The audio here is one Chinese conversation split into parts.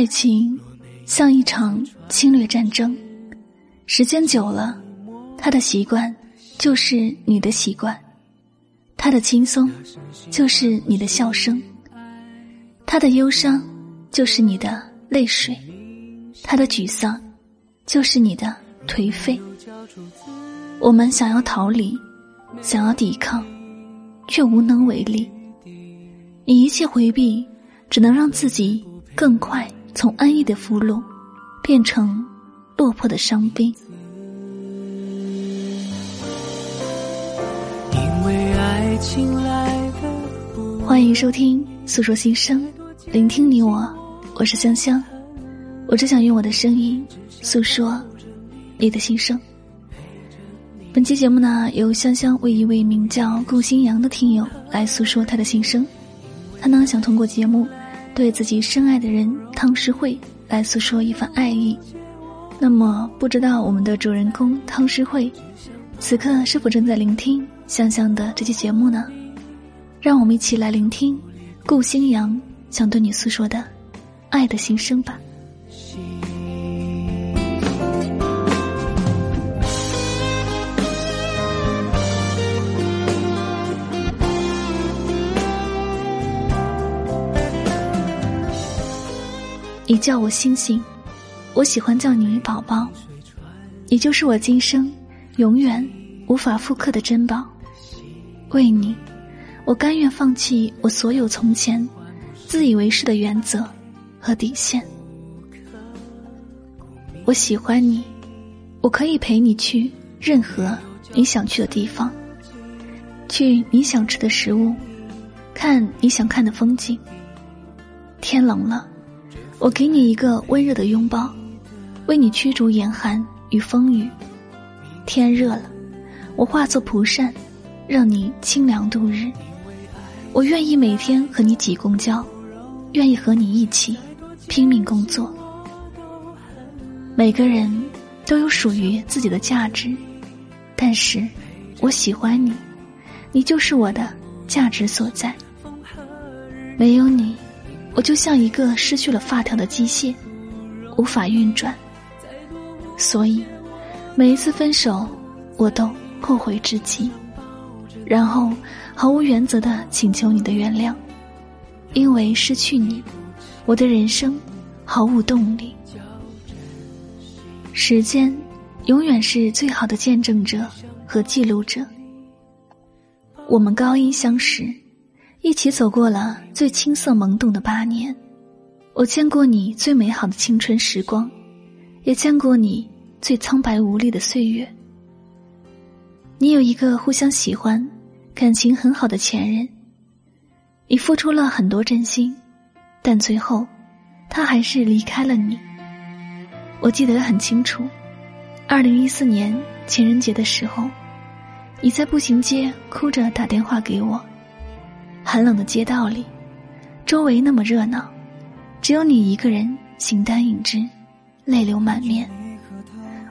爱情像一场侵略战争，时间久了，他的习惯就是你的习惯，他的轻松就是你的笑声，他的忧伤就是你的泪水，他的沮丧就是你的颓废。我们想要逃离，想要抵抗，却无能为力。你一切回避，只能让自己更快从安逸的俘虏，变成落魄的伤兵。因为爱情来欢迎收听《诉说心声》，聆听你我，我是香香。我只想用我的声音诉说你的心声。本期节目呢，由香香为一位名叫顾新阳的听友来诉说他的心声。他呢想通过节目，对自己深爱的人汤诗慧来诉说一番爱意。那么，不知道我们的主人公汤诗慧，此刻是否正在聆听香香的这期节目呢？让我们一起来聆听顾新阳想对你诉说的爱的心声吧。你叫我星星，我喜欢叫你宝宝，你就是我今生永远无法复刻的珍宝。为你，我甘愿放弃我所有从前自以为是的原则和底线。我喜欢你，我可以陪你去任何你想去的地方，去你想吃的食物，看你想看的风景。天冷了。我给你一个温热的拥抱，为你驱逐严寒与风雨。天热了，我化作蒲扇，让你清凉度日。我愿意每天和你挤公交，愿意和你一起拼命工作。每个人都有属于自己的价值，但是我喜欢你，你就是我的价值所在。没有你。我就像一个失去了发条的机械，无法运转。所以，每一次分手，我都后悔至极，然后毫无原则的请求你的原谅，因为失去你，我的人生毫无动力。时间，永远是最好的见证者和记录者。我们高一相识。一起走过了最青涩懵懂的八年，我见过你最美好的青春时光，也见过你最苍白无力的岁月。你有一个互相喜欢、感情很好的前任，你付出了很多真心，但最后，他还是离开了你。我记得很清楚，二零一四年情人节的时候，你在步行街哭着打电话给我。寒冷的街道里，周围那么热闹，只有你一个人形单影只，泪流满面。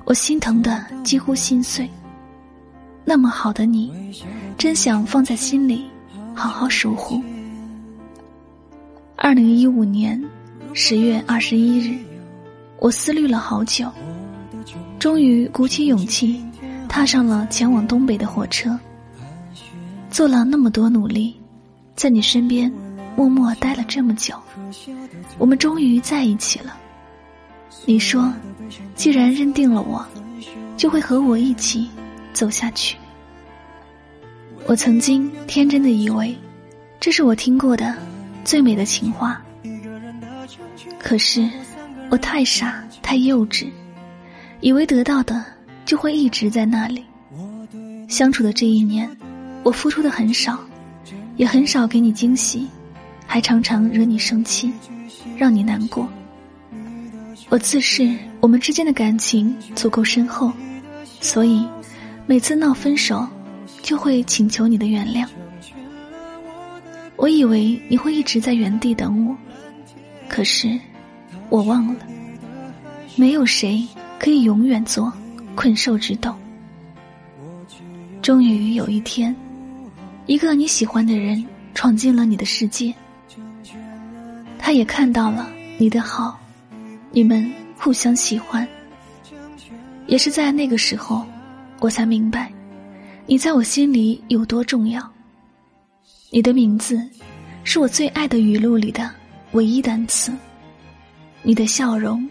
我心疼的几乎心碎。那么好的你，真想放在心里，好好守护。二零一五年十月二十一日，我思虑了好久，终于鼓起勇气，踏上了前往东北的火车。做了那么多努力。在你身边默默待了这么久，我们终于在一起了。你说，既然认定了我，就会和我一起走下去。我曾经天真的以为，这是我听过的最美的情话。可是，我太傻太幼稚，以为得到的就会一直在那里。相处的这一年，我付出的很少。也很少给你惊喜，还常常惹你生气，让你难过。我自视我们之间的感情足够深厚，所以每次闹分手，就会请求你的原谅。我以为你会一直在原地等我，可是我忘了，没有谁可以永远做困兽之斗。终于有一天。一个你喜欢的人闯进了你的世界，他也看到了你的好你们互相喜欢。也是在那个时候，我才明白，你在我心里有多重要。你的名字，是我最爱的语录里的唯一单词。你的笑容，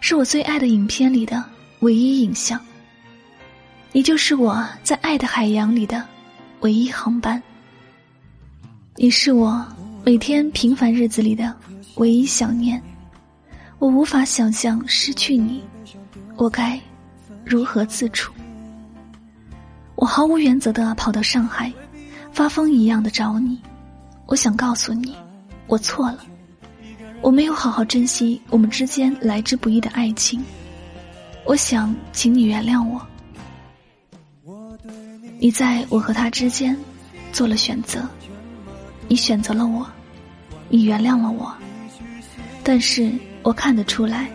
是我最爱的影片里的唯一影像。你就是我在爱的海洋里的唯一航班。你是我每天平凡日子里的唯一想念。我无法想象失去你，我该如何自处？我毫无原则的跑到上海，发疯一样的找你。我想告诉你，我错了，我没有好好珍惜我们之间来之不易的爱情。我想请你原谅我。你在我和他之间做了选择，你选择了我，你原谅了我，但是。我看得出来，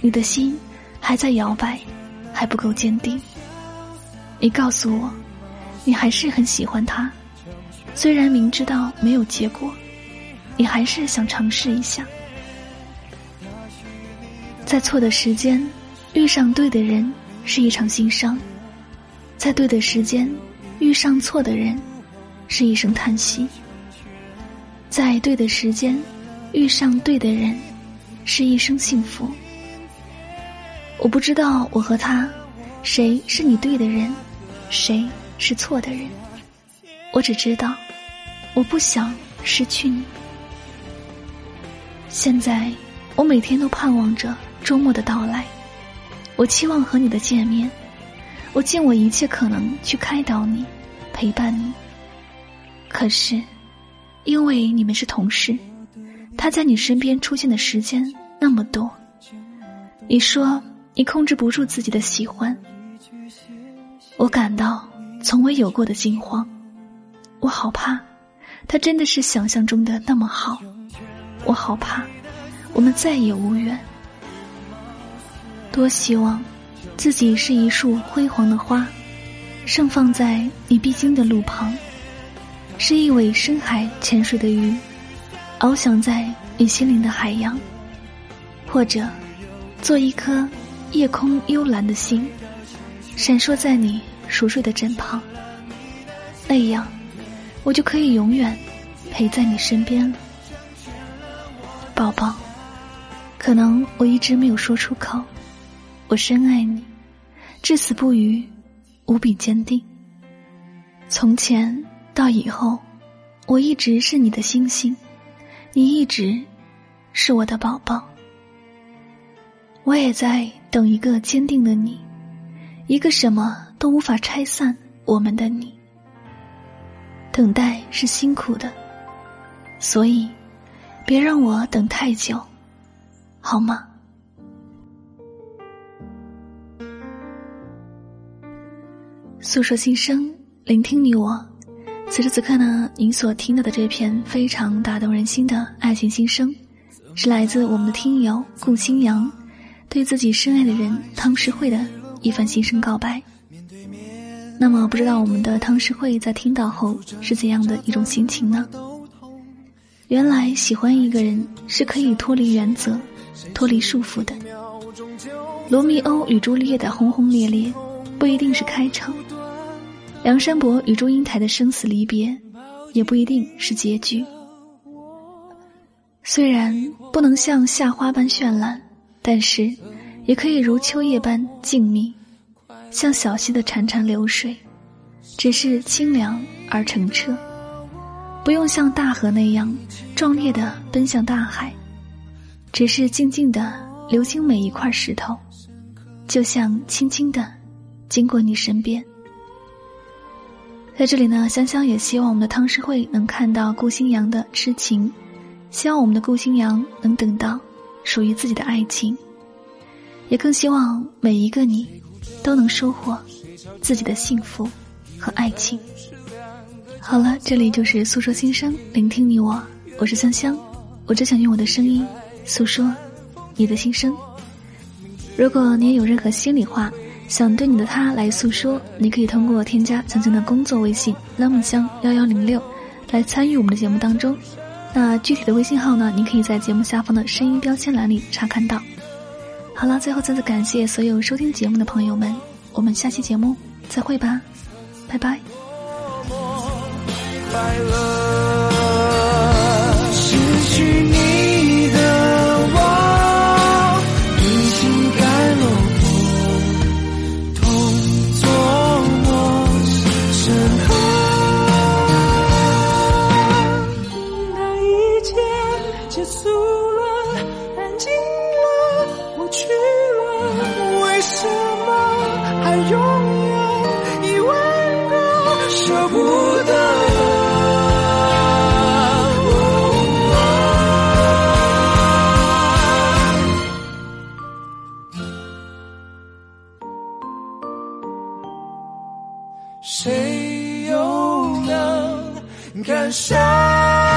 你的心还在摇摆，还不够坚定。你告诉我，你还是很喜欢他，虽然明知道没有结果，你还是想尝试一下。在错的时间遇上对的人是一场心伤，在对的时间遇上错的人是一声叹息，在对的时间遇上对的人。是一生幸福。我不知道我和他，谁是你对的人，谁是错的人。我只知道，我不想失去你。现在，我每天都盼望着周末的到来。我期望和你的见面，我尽我一切可能去开导你，陪伴你。可是，因为你们是同事。他在你身边出现的时间那么多，你说你控制不住自己的喜欢，我感到从未有过的惊慌，我好怕，他真的是想象中的那么好，我好怕，我们再也无缘。多希望自己是一束辉煌的花，盛放在你必经的路旁，是一尾深海潜水的鱼。翱翔在你心灵的海洋，或者做一颗夜空幽蓝的星，闪烁在你熟睡的枕旁。那样，我就可以永远陪在你身边了，宝宝。可能我一直没有说出口，我深爱你，至死不渝，无比坚定。从前到以后，我一直是你的星星。你一直是我的宝宝，我也在等一个坚定的你，一个什么都无法拆散我们的你。等待是辛苦的，所以别让我等太久，好吗？诉说心声，聆听你我。此时此刻呢，您所听到的这篇非常打动人心的爱情心声，是来自我们的听友顾新阳，对自己深爱的人汤诗慧的一番心声告白。那么，不知道我们的汤诗慧在听到后是怎样的一种心情呢？原来喜欢一个人是可以脱离原则、脱离束缚的。罗密欧与朱丽叶的轰轰烈烈，不一定是开场。梁山伯与祝英台的生死离别，也不一定是结局。虽然不能像夏花般绚烂，但是也可以如秋叶般静谧，像小溪的潺潺流水，只是清凉而澄澈，不用像大河那样壮烈的奔向大海，只是静静的流经每一块石头，就像轻轻的经过你身边。在这里呢，香香也希望我们的汤诗慧能看到顾新阳的痴情，希望我们的顾新阳能等到属于自己的爱情，也更希望每一个你都能收获自己的幸福和爱情。好了，这里就是诉说心声，聆听你我，我是香香，我只想用我的声音诉说你的心声。如果你也有任何心里话。想对你的他来诉说，你可以通过添加曾经的工作微信“拉木香幺幺零六”来参与我们的节目当中。那具体的微信号呢？您可以在节目下方的声音标签栏里查看到。好了，最后再次感谢所有收听节目的朋友们，我们下期节目再会吧，拜拜。快乐，谁又能感伤？